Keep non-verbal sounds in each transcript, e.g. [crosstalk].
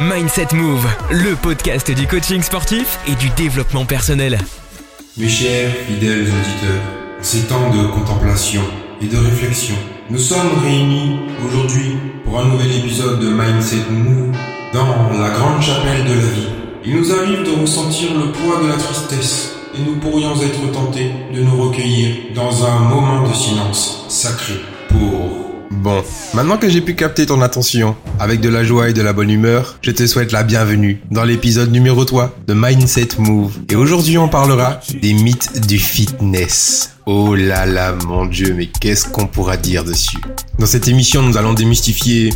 Mindset Move, le podcast du coaching sportif et du développement personnel. Mes chers fidèles auditeurs, en ces temps de contemplation et de réflexion, nous sommes réunis aujourd'hui pour un nouvel épisode de Mindset Move dans la grande chapelle de la vie. Il nous arrive de ressentir le poids de la tristesse et nous pourrions être tentés de nous recueillir dans un moment de silence sacré pour Bon, maintenant que j'ai pu capter ton attention avec de la joie et de la bonne humeur, je te souhaite la bienvenue dans l'épisode numéro 3 de Mindset Move. Et aujourd'hui, on parlera des mythes du fitness. Oh là là, mon dieu, mais qu'est-ce qu'on pourra dire dessus? Dans cette émission, nous allons démystifier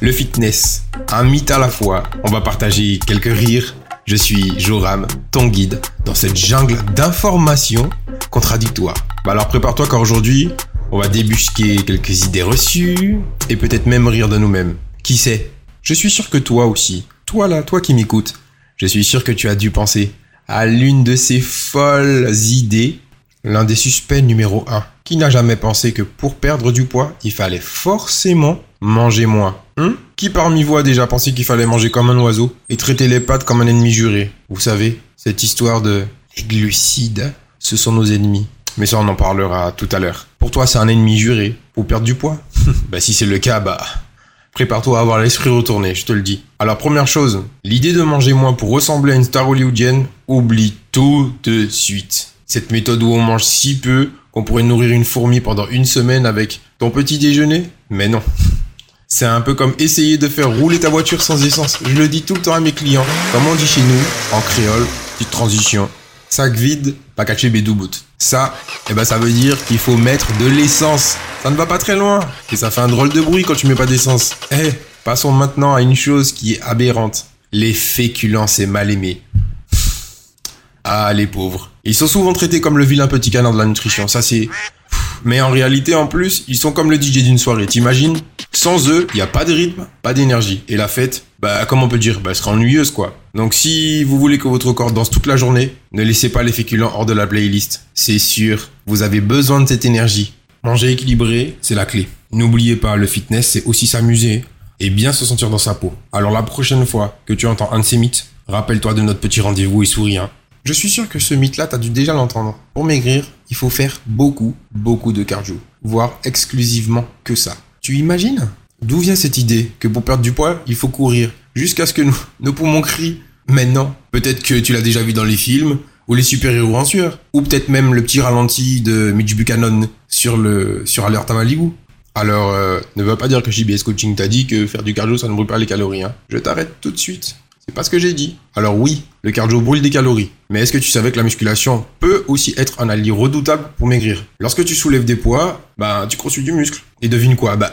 le fitness, un mythe à la fois. On va partager quelques rires. Je suis Joram, ton guide, dans cette jungle d'informations contradictoires. Bah alors prépare-toi car aujourd'hui, on va débusquer quelques idées reçues et peut-être même rire de nous-mêmes. Qui sait? Je suis sûr que toi aussi, toi là, toi qui m'écoutes, je suis sûr que tu as dû penser à l'une de ces folles idées, l'un des suspects numéro 1, qui n'a jamais pensé que pour perdre du poids, il fallait forcément manger moins. Hein? Qui parmi vous a déjà pensé qu'il fallait manger comme un oiseau et traiter les pâtes comme un ennemi juré? Vous savez, cette histoire de les glucides, ce sont nos ennemis. Mais ça, on en parlera tout à l'heure. Pour toi, c'est un ennemi juré pour perdre du poids [laughs] Bah si c'est le cas, bah prépare-toi à avoir l'esprit retourné, je te le dis. Alors première chose, l'idée de manger moins pour ressembler à une star hollywoodienne, oublie tout de suite. Cette méthode où on mange si peu qu'on pourrait nourrir une fourmi pendant une semaine avec ton petit déjeuner? Mais non. C'est un peu comme essayer de faire rouler ta voiture sans essence. Je le dis tout le temps à mes clients. Comme on dit chez nous, en créole, petite transition. Sac vide, pas caché bédoubout. Ça, eh ben ça veut dire qu'il faut mettre de l'essence. Ça ne va pas très loin. Et ça fait un drôle de bruit quand tu mets pas d'essence. Eh, passons maintenant à une chose qui est aberrante. Les féculents, c'est mal aimé. Ah, les pauvres. Ils sont souvent traités comme le vilain petit canard de la nutrition. Ça, c'est... Mais en réalité, en plus, ils sont comme le DJ d'une soirée. T'imagines? Sans eux, il n'y a pas de rythme, pas d'énergie. Et la fête, bah, comment on peut dire? Bah, elle sera ennuyeuse, quoi. Donc, si vous voulez que votre corps danse toute la journée, ne laissez pas les féculents hors de la playlist. C'est sûr, vous avez besoin de cette énergie. Manger équilibré, c'est la clé. N'oubliez pas, le fitness, c'est aussi s'amuser et bien se sentir dans sa peau. Alors, la prochaine fois que tu entends un de ces mythes, rappelle-toi de notre petit rendez-vous et souris, hein. Je suis sûr que ce mythe-là, t'as dû déjà l'entendre. Pour maigrir, il faut faire beaucoup, beaucoup de cardio. Voire exclusivement que ça. Tu imagines? D'où vient cette idée que pour perdre du poids, il faut courir jusqu'à ce que nous, nos poumons crient Maintenant, peut-être que tu l'as déjà vu dans les films, ou les super-héros en sueur, ou peut-être même le petit ralenti de Mitch Buchanan sur le sur Alert à Malibu. Alors, euh, ne va pas dire que JBS Coaching t'a dit que faire du cardio, ça ne brûle pas les calories. Hein. Je t'arrête tout de suite. C'est pas ce que j'ai dit. Alors oui, le cardio brûle des calories. Mais est-ce que tu savais que la musculation peut aussi être un allié redoutable pour maigrir? Lorsque tu soulèves des poids, bah tu construis du muscle. Et devine quoi? Bah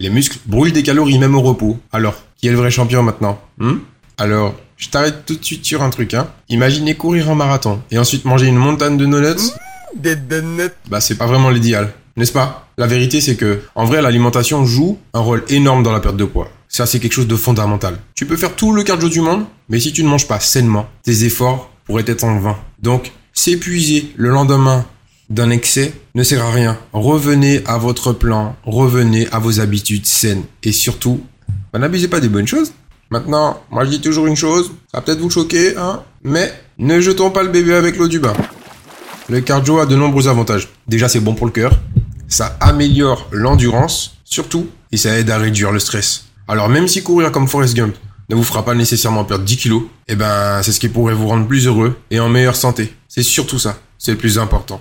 les muscles brûlent des calories même au repos. Alors, qui est le vrai champion maintenant hmm Alors, je t'arrête tout de suite sur un truc, hein. Imaginez courir un marathon et ensuite manger une montagne de donuts. Mmh, des donuts. Bah c'est pas vraiment l'idéal, n'est-ce pas? La vérité c'est que, en vrai, l'alimentation joue un rôle énorme dans la perte de poids. Ça, c'est quelque chose de fondamental. Tu peux faire tout le cardio du monde, mais si tu ne manges pas sainement, tes efforts pourraient être en vain. Donc, s'épuiser le lendemain d'un excès ne sert à rien. Revenez à votre plan, revenez à vos habitudes saines. Et surtout, bah, n'abusez pas des bonnes choses. Maintenant, moi je dis toujours une chose, ça va peut-être vous choquer, hein, mais ne jetons pas le bébé avec l'eau du bain. Le cardio a de nombreux avantages. Déjà, c'est bon pour le cœur, ça améliore l'endurance, surtout, et ça aide à réduire le stress. Alors même si courir comme Forrest Gump ne vous fera pas nécessairement perdre 10 kilos, eh ben c'est ce qui pourrait vous rendre plus heureux et en meilleure santé. C'est surtout ça, c'est le plus important.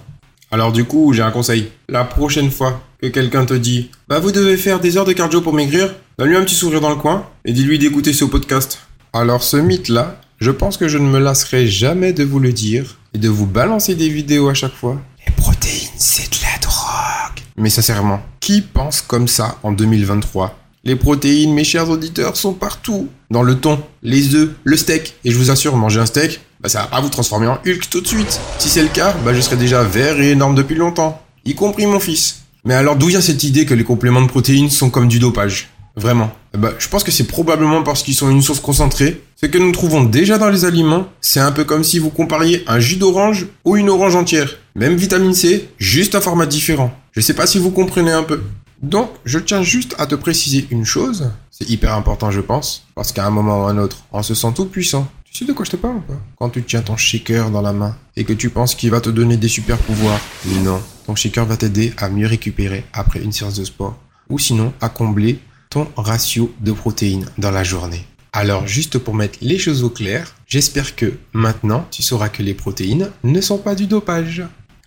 Alors du coup, j'ai un conseil. La prochaine fois que quelqu'un te dit Bah vous devez faire des heures de cardio pour maigrir, donne-lui un petit sourire dans le coin et dis-lui d'écouter ce podcast. Alors ce mythe-là, je pense que je ne me lasserai jamais de vous le dire et de vous balancer des vidéos à chaque fois. Les protéines, c'est de la drogue. Mais sincèrement, qui pense comme ça en 2023 les protéines, mes chers auditeurs, sont partout. Dans le thon, les œufs, le steak. Et je vous assure, manger un steak, bah, ça va pas vous transformer en Hulk tout de suite. Si c'est le cas, bah, je serais déjà vert et énorme depuis longtemps. Y compris mon fils. Mais alors d'où vient cette idée que les compléments de protéines sont comme du dopage? Vraiment. Bah, je pense que c'est probablement parce qu'ils sont une source concentrée. Ce que nous trouvons déjà dans les aliments, c'est un peu comme si vous compariez un jus d'orange ou une orange entière. Même vitamine C, juste un format différent. Je sais pas si vous comprenez un peu. Donc, je tiens juste à te préciser une chose, C'est hyper important, je pense, parce qu'à un moment ou un autre, on se sent tout puissant. Tu sais de quoi je te parle ou pas Quand tu tiens ton shaker dans la main et que tu penses qu'il va te donner des super pouvoirs. Non, ton shaker va t'aider à mieux récupérer après une séance de sport. Ou sinon, à combler ton ratio de protéines dans la journée. Alors, juste pour mettre les choses au clair, j'espère que maintenant, tu sauras que les protéines ne sont pas du dopage.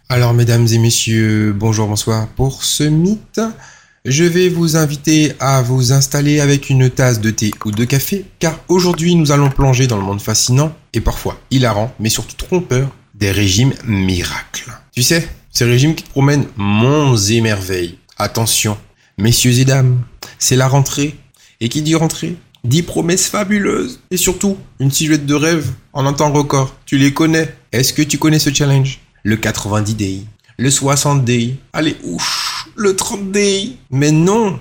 Alors, mesdames et messieurs, bonjour, bonsoir pour ce mythe. Je vais vous inviter à vous installer avec une tasse de thé ou de café, car aujourd'hui nous allons plonger dans le monde fascinant et parfois hilarant, mais surtout trompeur, des régimes miracles. Tu sais, ces régimes qui promènent monts et merveilles. Attention, messieurs et dames, c'est la rentrée, et qui dit rentrée dit promesses fabuleuses, et surtout une silhouette de rêve en un temps record. Tu les connais. Est-ce que tu connais ce challenge? Le 90 day, le 60 day, allez ouf le 30 day. Mais non.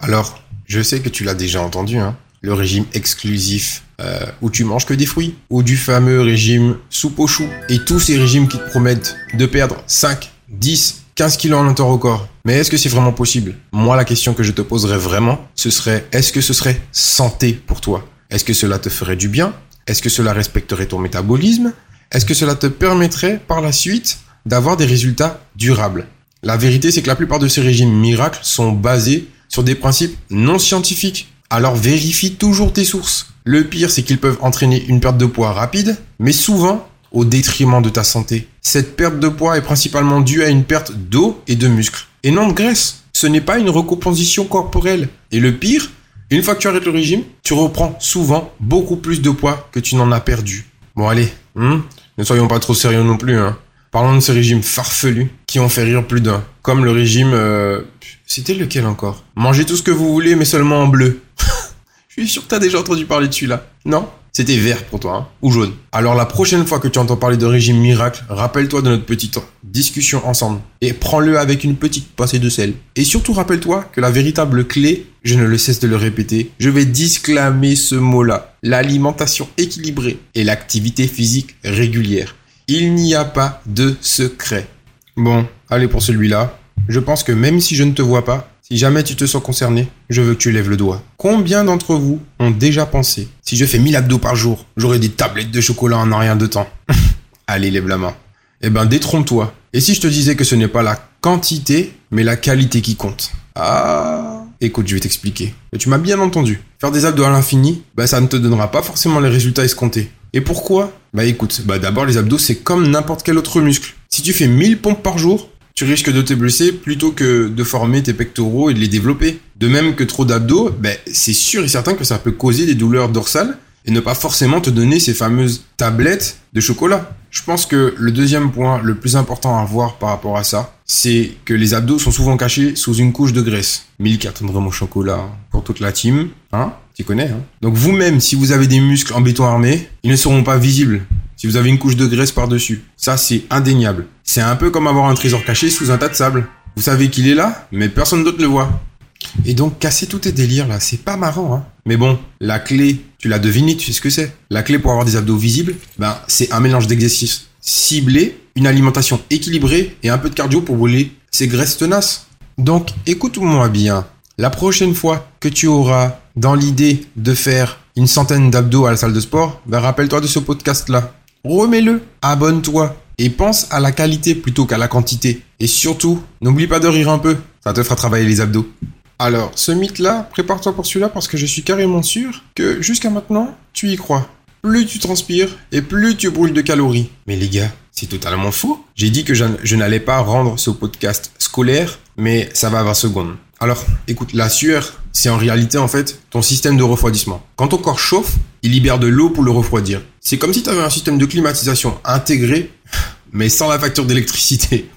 Alors, je sais que tu l'as déjà entendu, hein. Le régime exclusif euh, où tu manges que des fruits, ou du fameux régime soupe au chou, et tous ces régimes qui te promettent de perdre 5, 10, 15 kilos en un temps record. Mais est-ce que c'est vraiment possible? Moi, la question que je te poserais vraiment, ce serait est-ce que ce serait santé pour toi? Est-ce que cela te ferait du bien? Est-ce que cela respecterait ton métabolisme? Est-ce que cela te permettrait par la suite d'avoir des résultats durables? La vérité, c'est que la plupart de ces régimes miracles sont basés sur des principes non scientifiques. Alors vérifie toujours tes sources. Le pire, c'est qu'ils peuvent entraîner une perte de poids rapide, mais souvent au détriment de ta santé. Cette perte de poids est principalement due à une perte d'eau et de muscles, et non de graisse. Ce n'est pas une recomposition corporelle. Et le pire, une fois que tu arrêtes le régime, tu reprends souvent beaucoup plus de poids que tu n'en as perdu. Bon allez, hmm, ne soyons pas trop sérieux non plus. Hein. Parlons de ces régimes farfelus qui ont fait rire plus d'un. Comme le régime... Euh, c'était lequel encore? Mangez tout ce que vous voulez mais seulement en bleu. [laughs] Je suis sûr que t'as déjà entendu parler de celui-là. Non? C'était vert pour toi, hein Ou jaune. Alors la prochaine fois que tu entends parler de régime miracle, rappelle-toi de notre petite discussion ensemble. Et prends-le avec une petite pincée de sel. Et surtout rappelle-toi que la véritable clé, je ne le cesse de le répéter, je vais disclamer ce mot-là. L'alimentation équilibrée et l'activité physique régulière. Il n'y a pas de secret. Bon, allez pour celui-là. Je pense que même si je ne te vois pas, si jamais tu te sens concerné, je veux que tu lèves le doigt. Combien d'entre vous ont déjà pensé, si je fais 1000 abdos par jour, j'aurai des tablettes de chocolat en un rien de temps? [laughs] Allez, lève la main. Eh ben, détrompe-toi. Et si je te disais que ce n'est pas la quantité, mais la qualité qui compte? Ah Écoute, je vais t'expliquer. Tu m'as bien entendu. Faire des abdos à l'infini, bah ça ne te donnera pas forcément les résultats escomptés. Et pourquoi Bah écoute, bah d'abord les abdos c'est comme n'importe quel autre muscle. Si tu fais 1000 pompes par jour, tu risques de te blesser plutôt que de former tes pectoraux et de les développer. De même que trop d'abdos, bah, c'est sûr et certain que ça peut causer des douleurs dorsales et ne pas forcément te donner ces fameuses tablettes de chocolat. Je pense que le deuxième point le plus important à voir par rapport à ça, c'est que les abdos sont souvent cachés sous une couche de graisse. Milk attendra vraiment chocolat pour toute la team, hein Tu connais, hein Donc vous-même, si vous avez des muscles en béton armé, ils ne seront pas visibles si vous avez une couche de graisse par-dessus. Ça, c'est indéniable. C'est un peu comme avoir un trésor caché sous un tas de sable. Vous savez qu'il est là, mais personne d'autre le voit. Et donc, casser tous tes délires là, c'est pas marrant, hein. Mais bon, la clé, tu l'as deviné, tu sais ce que c'est. La clé pour avoir des abdos visibles, ben, c'est un mélange d'exercices ciblés, une alimentation équilibrée et un peu de cardio pour brûler ces graisses tenaces. Donc, écoute-moi bien. La prochaine fois que tu auras dans l'idée de faire une centaine d'abdos à la salle de sport, ben, rappelle-toi de ce podcast-là. Remets-le, abonne-toi et pense à la qualité plutôt qu'à la quantité. Et surtout, n'oublie pas de rire un peu, ça te fera travailler les abdos. Alors, ce mythe-là, prépare-toi pour celui-là parce que je suis carrément sûr que jusqu'à maintenant, tu y crois. Plus tu transpires et plus tu brûles de calories. Mais les gars, c'est totalement faux. J'ai dit que je n'allais pas rendre ce podcast scolaire, mais ça va à 20 secondes. Alors, écoute, la sueur, c'est en réalité en fait ton système de refroidissement. Quand ton corps chauffe, il libère de l'eau pour le refroidir. C'est comme si tu avais un système de climatisation intégré, mais sans la facture d'électricité.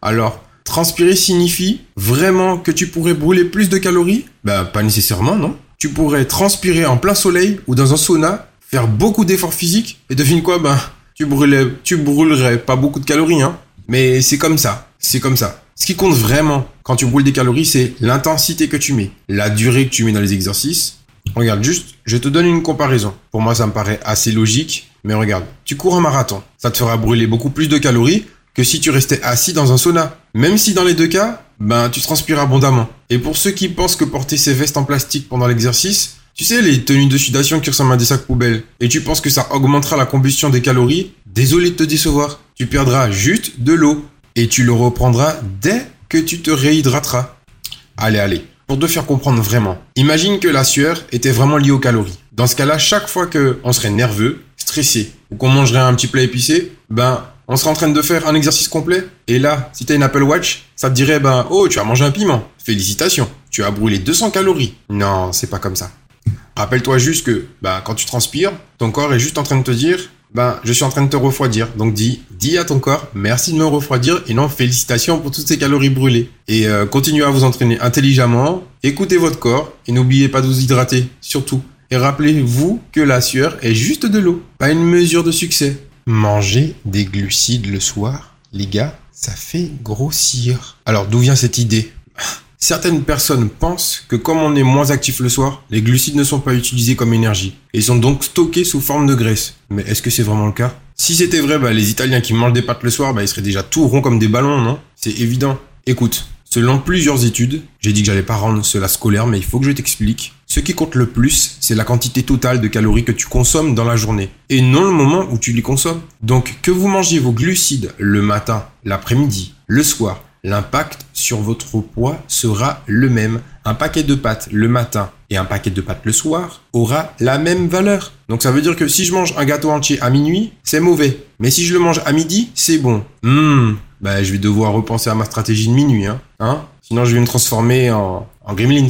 Alors, Transpirer signifie vraiment que tu pourrais brûler plus de calories? Ben pas nécessairement, non. Tu pourrais transpirer en plein soleil ou dans un sauna, faire beaucoup d'efforts physiques et devine quoi? Ben tu brûlais, tu brûlerais pas beaucoup de calories, hein. Mais c'est comme ça, c'est comme ça. Ce qui compte vraiment quand tu brûles des calories, c'est l'intensité que tu mets, la durée que tu mets dans les exercices. Regarde juste, je te donne une comparaison. Pour moi, ça me paraît assez logique, mais regarde, tu cours un marathon, ça te fera brûler beaucoup plus de calories que si tu restais assis dans un sauna. Même si dans les deux cas, ben tu transpires abondamment. Et pour ceux qui pensent que porter ces vestes en plastique pendant l'exercice, tu sais, les tenues de sudation qui ressemblent à des sacs poubelles, et tu penses que ça augmentera la combustion des calories, désolé de te décevoir. Tu perdras juste de l'eau, et tu le reprendras dès que tu te réhydrateras. Allez, allez, pour te faire comprendre vraiment. Imagine que la sueur était vraiment liée aux calories. Dans ce cas-là, chaque fois que on serait nerveux, stressé, ou qu'on mangerait un petit plat épicé, ben, on serait en train de faire un exercice complet. Et là, si t'as une Apple Watch, ça te dirait, ben, oh, tu as mangé un piment. Félicitations. Tu as brûlé 200 calories. Non, c'est pas comme ça. Rappelle-toi juste que, ben, quand tu transpires, ton corps est juste en train de te dire, ben, je suis en train de te refroidir. Donc dis, dis à ton corps, merci de me refroidir et non, félicitations pour toutes ces calories brûlées. Et euh, continuez à vous entraîner intelligemment, écoutez votre corps et n'oubliez pas de vous hydrater, surtout. Et rappelez-vous que la sueur est juste de l'eau, pas une mesure de succès. Manger des glucides le soir, les gars, ça fait grossir. Alors d'où vient cette idée? Certaines personnes pensent que comme on est moins actif le soir, les glucides ne sont pas utilisés comme énergie et sont donc stockés sous forme de graisse. Mais est-ce que c'est vraiment le cas? Si c'était vrai, bah, les Italiens qui mangent des pâtes le soir, bah, ils seraient déjà tout ronds comme des ballons, non? C'est évident. Écoute, selon plusieurs études, j'ai dit que j'allais pas rendre cela scolaire, mais il faut que je t'explique. Ce qui compte le plus, c'est la quantité totale de calories que tu consommes dans la journée, et non le moment où tu les consommes. Donc que vous mangiez vos glucides le matin, l'après-midi, le soir, l'impact sur votre poids sera le même. Un paquet de pâtes le matin et un paquet de pâtes le soir aura la même valeur. Donc ça veut dire que si je mange un gâteau entier à minuit, c'est mauvais. Mais si je le mange à midi, c'est bon. Hum, je vais devoir repenser à ma stratégie de minuit, hein. hein? Sinon je vais me transformer en, en gremlins.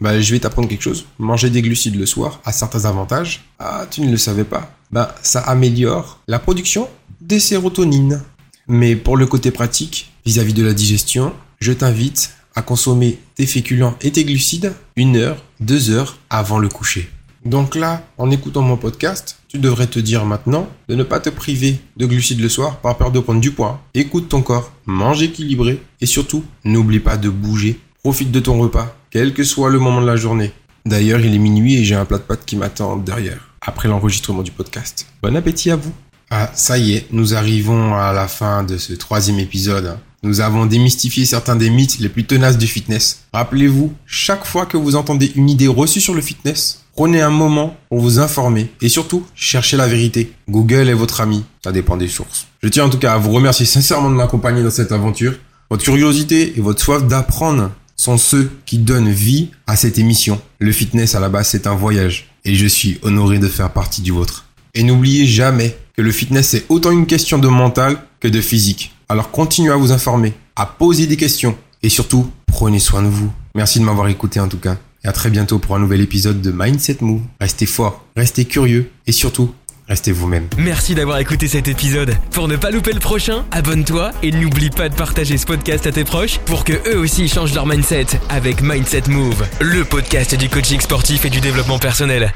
Bah, je vais t'apprendre quelque chose. Manger des glucides le soir a certains avantages. Ah, tu ne le savais pas. Bah, ça améliore la production des sérotonines. Mais pour le côté pratique, vis-à-vis de la digestion, je t'invite à consommer tes féculents et tes glucides une heure, deux heures avant le coucher. Donc là, en écoutant mon podcast, tu devrais te dire maintenant de ne pas te priver de glucides le soir par peur de prendre du poids. Écoute ton corps, mange équilibré et surtout, n'oublie pas de bouger. Profite de ton repas, quel que soit le moment de la journée. D'ailleurs, il est minuit et j'ai un plat de pâtes qui m'attend derrière, après l'enregistrement du podcast. Bon appétit à vous ah, ça y est, nous arrivons à la fin de ce troisième épisode. Nous avons démystifié certains des mythes les plus tenaces du fitness. Rappelez-vous, chaque fois que vous entendez une idée reçue sur le fitness, prenez un moment pour vous informer et surtout, cherchez la vérité. Google est votre ami, ça dépend des sources. Je tiens en tout cas à vous remercier sincèrement de m'accompagner dans cette aventure. Votre curiosité et votre soif d'apprendre sont ceux qui donnent vie à cette émission. Le fitness à la base c'est un voyage et je suis honoré de faire partie du vôtre. Et n'oubliez jamais que le fitness est autant une question de mental que de physique. Alors continuez à vous informer, à poser des questions et surtout, prenez soin de vous. Merci de m'avoir écouté en tout cas. Et à très bientôt pour un nouvel épisode de Mindset Move. Restez fort, restez curieux et surtout, restez vous-même. Merci d'avoir écouté cet épisode. Pour ne pas louper le prochain, abonne-toi et n'oublie pas de partager ce podcast à tes proches pour que eux aussi changent leur mindset avec Mindset Move, le podcast du coaching sportif et du développement personnel.